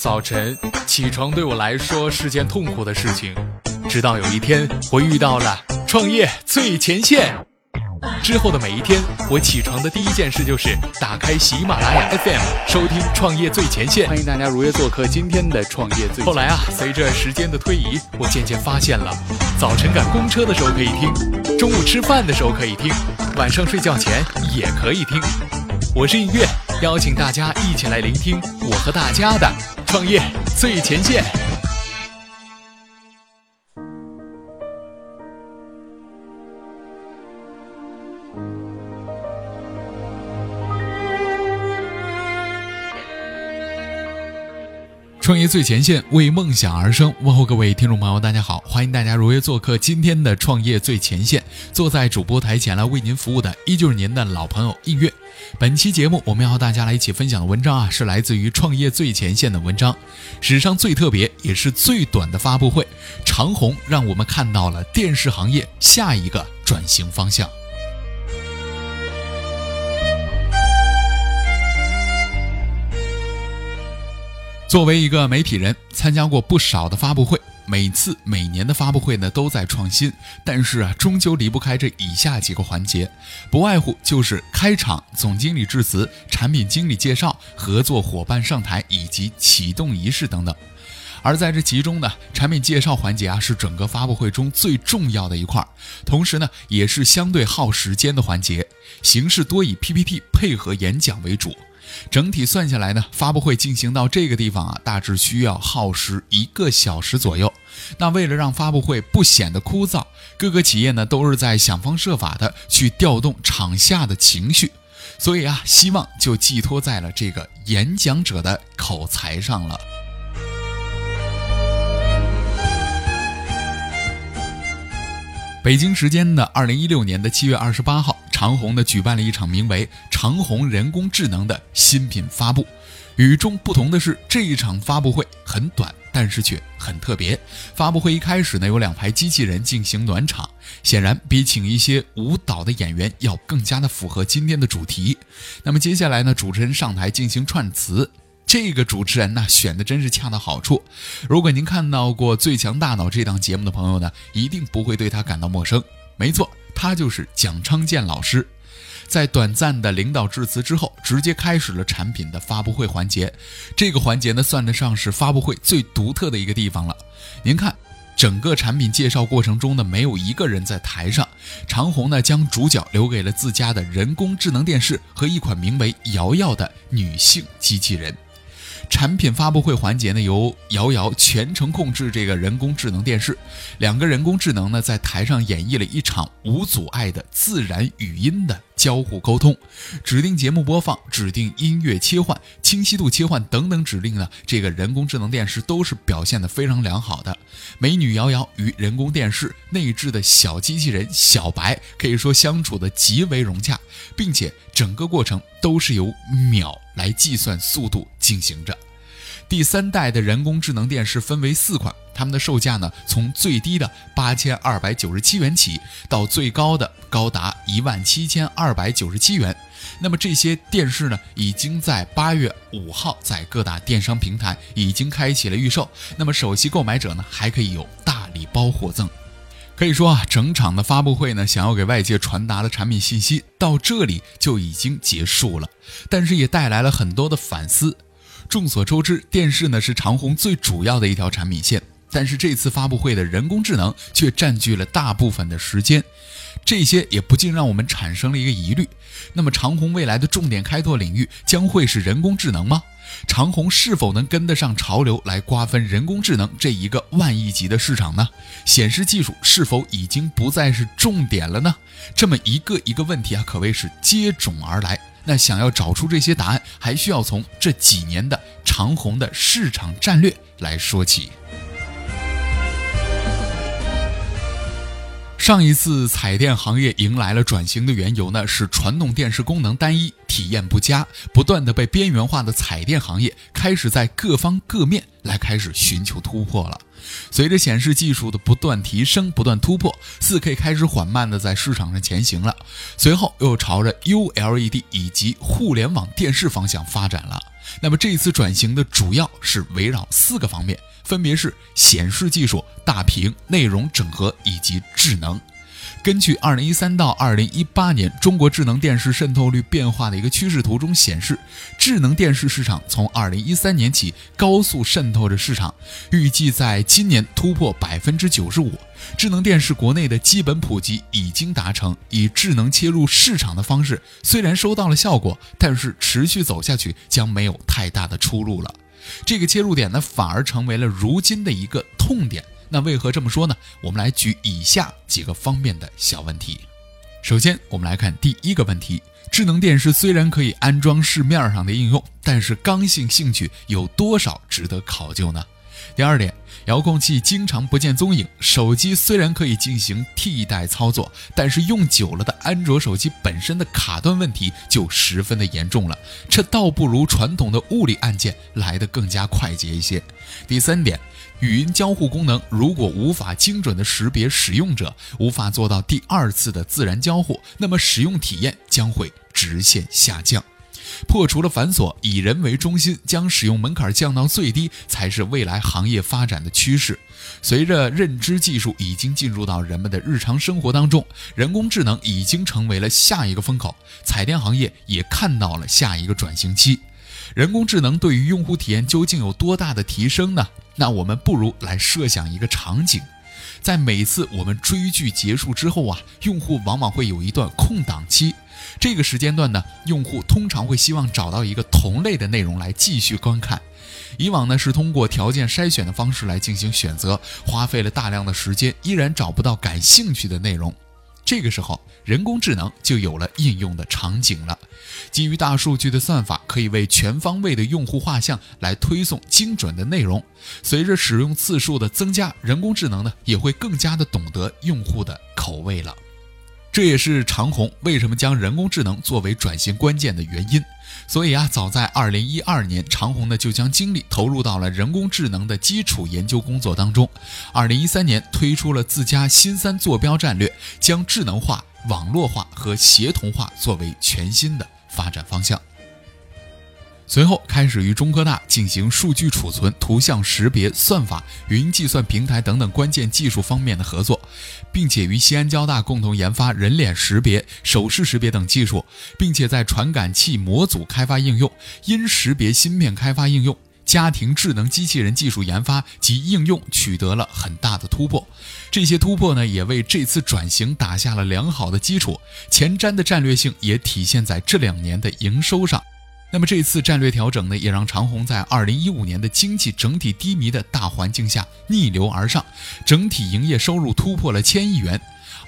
早晨起床对我来说是件痛苦的事情，直到有一天我遇到了创业最前线。之后的每一天，我起床的第一件事就是打开喜马拉雅 FM，收听《创业最前线》。欢迎大家如约做客今天的《创业最前线》。后来啊，随着时间的推移，我渐渐发现了，早晨赶公车的时候可以听，中午吃饭的时候可以听，晚上睡觉前也可以听。我是音乐，邀请大家一起来聆听我和大家的创业最前线。创业最前线，为梦想而生。问候各位听众朋友，大家好，欢迎大家如约做客今天的创业最前线。坐在主播台前来为您服务的，依旧是您的老朋友映月。本期节目，我们要和大家来一起分享的文章啊，是来自于创业最前线的文章。史上最特别也是最短的发布会，长虹让我们看到了电视行业下一个转型方向。作为一个媒体人，参加过不少的发布会，每次每年的发布会呢都在创新，但是啊，终究离不开这以下几个环节，不外乎就是开场、总经理致辞、产品经理介绍、合作伙伴上台以及启动仪式等等。而在这其中呢，产品介绍环节啊是整个发布会中最重要的一块，同时呢也是相对耗时间的环节，形式多以 PPT 配合演讲为主。整体算下来呢，发布会进行到这个地方啊，大致需要耗时一个小时左右。那为了让发布会不显得枯燥，各个企业呢都是在想方设法的去调动场下的情绪，所以啊，希望就寄托在了这个演讲者的口才上了。北京时间的二零一六年的七月二十八号。长虹呢举办了一场名为“长虹人工智能”的新品发布。与众不同的是，这一场发布会很短，但是却很特别。发布会一开始呢，有两排机器人进行暖场，显然比请一些舞蹈的演员要更加的符合今天的主题。那么接下来呢，主持人上台进行串词。这个主持人呢，选的真是恰到好处。如果您看到过《最强大脑》这档节目的朋友呢，一定不会对他感到陌生。没错。他就是蒋昌建老师，在短暂的领导致辞之后，直接开始了产品的发布会环节。这个环节呢，算得上是发布会最独特的一个地方了。您看，整个产品介绍过程中呢，没有一个人在台上。长虹呢，将主角留给了自家的人工智能电视和一款名为“瑶瑶”的女性机器人。产品发布会环节呢，由瑶瑶全程控制这个人工智能电视，两个人工智能呢在台上演绎了一场无阻碍的自然语音的。交互沟通，指定节目播放，指定音乐切换，清晰度切换等等指令呢？这个人工智能电视都是表现的非常良好的。美女瑶瑶与人工电视内置的小机器人小白可以说相处的极为融洽，并且整个过程都是由秒来计算速度进行着。第三代的人工智能电视分为四款，它们的售价呢，从最低的八千二百九十七元起，到最高的高达一万七千二百九十七元。那么这些电视呢，已经在八月五号在各大电商平台已经开启了预售。那么首席购买者呢，还可以有大礼包获赠。可以说啊，整场的发布会呢，想要给外界传达的产品信息到这里就已经结束了，但是也带来了很多的反思。众所周知，电视呢是长虹最主要的一条产品线，但是这次发布会的人工智能却占据了大部分的时间，这些也不禁让我们产生了一个疑虑：那么长虹未来的重点开拓领域将会是人工智能吗？长虹是否能跟得上潮流来瓜分人工智能这一个万亿级的市场呢？显示技术是否已经不再是重点了呢？这么一个一个问题啊，可谓是接踵而来。那想要找出这些答案，还需要从这几年的长虹的市场战略来说起。上一次彩电行业迎来了转型的缘由呢，是传统电视功能单一、体验不佳，不断的被边缘化的彩电行业开始在各方各面来开始寻求突破了。随着显示技术的不断提升、不断突破，4K 开始缓慢的在市场上前行了。随后又朝着 ULED 以及互联网电视方向发展了。那么这次转型的主要是围绕四个方面，分别是显示技术、大屏、内容整合以及智能。根据二零一三到二零一八年中国智能电视渗透率变化的一个趋势图中显示，智能电视市场从二零一三年起高速渗透着市场，预计在今年突破百分之九十五。智能电视国内的基本普及已经达成，以智能切入市场的方式虽然收到了效果，但是持续走下去将没有太大的出路了。这个切入点呢，反而成为了如今的一个痛点。那为何这么说呢？我们来举以下几个方面的小问题。首先，我们来看第一个问题：智能电视虽然可以安装市面上的应用，但是刚性兴趣有多少值得考究呢？第二点，遥控器经常不见踪影，手机虽然可以进行替代操作，但是用久了的安卓手机本身的卡顿问题就十分的严重了，这倒不如传统的物理按键来得更加快捷一些。第三点。语音交互功能如果无法精准的识别使用者，无法做到第二次的自然交互，那么使用体验将会直线下降。破除了繁琐，以人为中心，将使用门槛降到最低，才是未来行业发展的趋势。随着认知技术已经进入到人们的日常生活当中，人工智能已经成为了下一个风口，彩电行业也看到了下一个转型期。人工智能对于用户体验究竟有多大的提升呢？那我们不如来设想一个场景，在每次我们追剧结束之后啊，用户往往会有一段空档期，这个时间段呢，用户通常会希望找到一个同类的内容来继续观看。以往呢是通过条件筛选的方式来进行选择，花费了大量的时间，依然找不到感兴趣的内容。这个时候，人工智能就有了应用的场景了。基于大数据的算法，可以为全方位的用户画像来推送精准的内容。随着使用次数的增加，人工智能呢也会更加的懂得用户的口味了。这也是长虹为什么将人工智能作为转型关键的原因。所以啊，早在二零一二年，长虹呢就将精力投入到了人工智能的基础研究工作当中。二零一三年推出了自家新三坐标战略，将智能化、网络化和协同化作为全新的发展方向。随后开始与中科大进行数据储存、图像识别、算法、云计算平台等等关键技术方面的合作，并且与西安交大共同研发人脸识别、手势识别等技术，并且在传感器模组开发应用、音识别芯片开发应用、家庭智能机器人技术研发及应用取得了很大的突破。这些突破呢，也为这次转型打下了良好的基础。前瞻的战略性也体现在这两年的营收上。那么这次战略调整呢，也让长虹在二零一五年的经济整体低迷的大环境下逆流而上，整体营业收入突破了千亿元。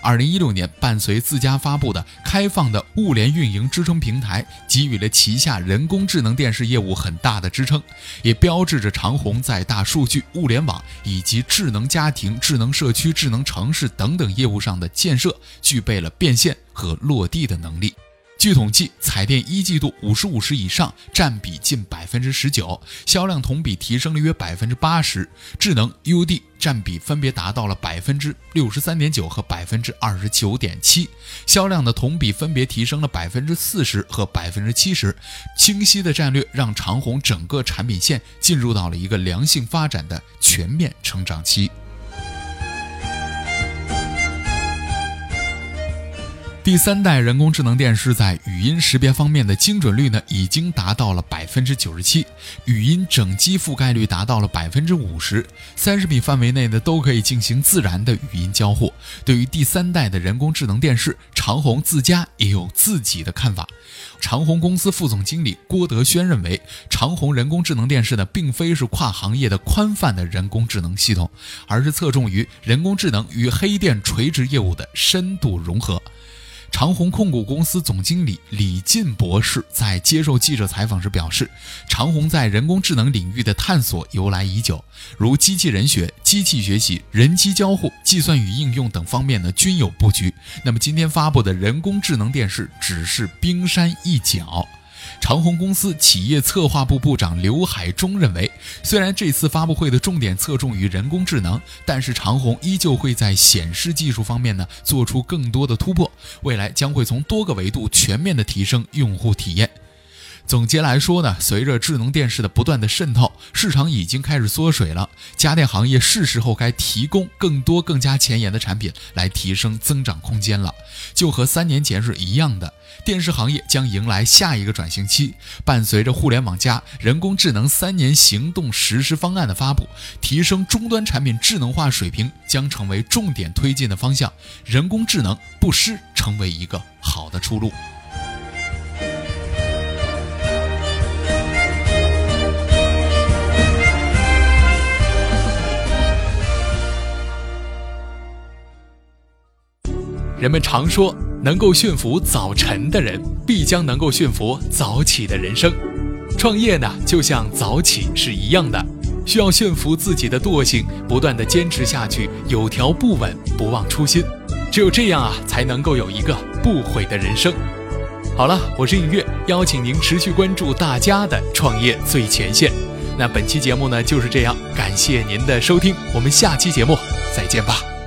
二零一六年，伴随自家发布的开放的物联运营支撑平台，给予了旗下人工智能电视业务很大的支撑，也标志着长虹在大数据、物联网以及智能家庭、智能社区、智能城市等等业务上的建设，具备了变现和落地的能力。据统计，彩电一季度五十五十以上占比近百分之十九，销量同比提升了约百分之八十。智能 UD 占比分别达到了百分之六十三点九和百分之二十九点七，销量的同比分别提升了百分之四十和百分之七十。清晰的战略让长虹整个产品线进入到了一个良性发展的全面成长期。第三代人工智能电视在语音识别方面的精准率呢，已经达到了百分之九十七，语音整机覆盖率达到了百分之五十，三十米范围内呢都可以进行自然的语音交互。对于第三代的人工智能电视，长虹自家也有自己的看法。长虹公司副总经理郭德轩认为，长虹人工智能电视呢，并非是跨行业的宽泛的人工智能系统，而是侧重于人工智能与黑电垂直业务的深度融合。长虹控股公司总经理李进博士在接受记者采访时表示，长虹在人工智能领域的探索由来已久，如机器人学、机器学习、人机交互、计算与应用等方面呢均有布局。那么今天发布的人工智能电视只是冰山一角。长虹公司企业策划部部长刘海中认为，虽然这次发布会的重点侧重于人工智能，但是长虹依旧会在显示技术方面呢做出更多的突破，未来将会从多个维度全面的提升用户体验。总结来说呢，随着智能电视的不断的渗透，市场已经开始缩水了。家电行业是时候该提供更多更加前沿的产品来提升增长空间了。就和三年前是一样的，电视行业将迎来下一个转型期。伴随着互联网加、人工智能三年行动实施方案的发布，提升终端产品智能化水平将成为重点推进的方向。人工智能不失成为一个好的出路。人们常说，能够驯服早晨的人，必将能够驯服早起的人生。创业呢，就像早起是一样的，需要驯服自己的惰性，不断的坚持下去，有条不紊，不忘初心。只有这样啊，才能够有一个不悔的人生。好了，我是映月，邀请您持续关注大家的创业最前线。那本期节目呢就是这样，感谢您的收听，我们下期节目再见吧。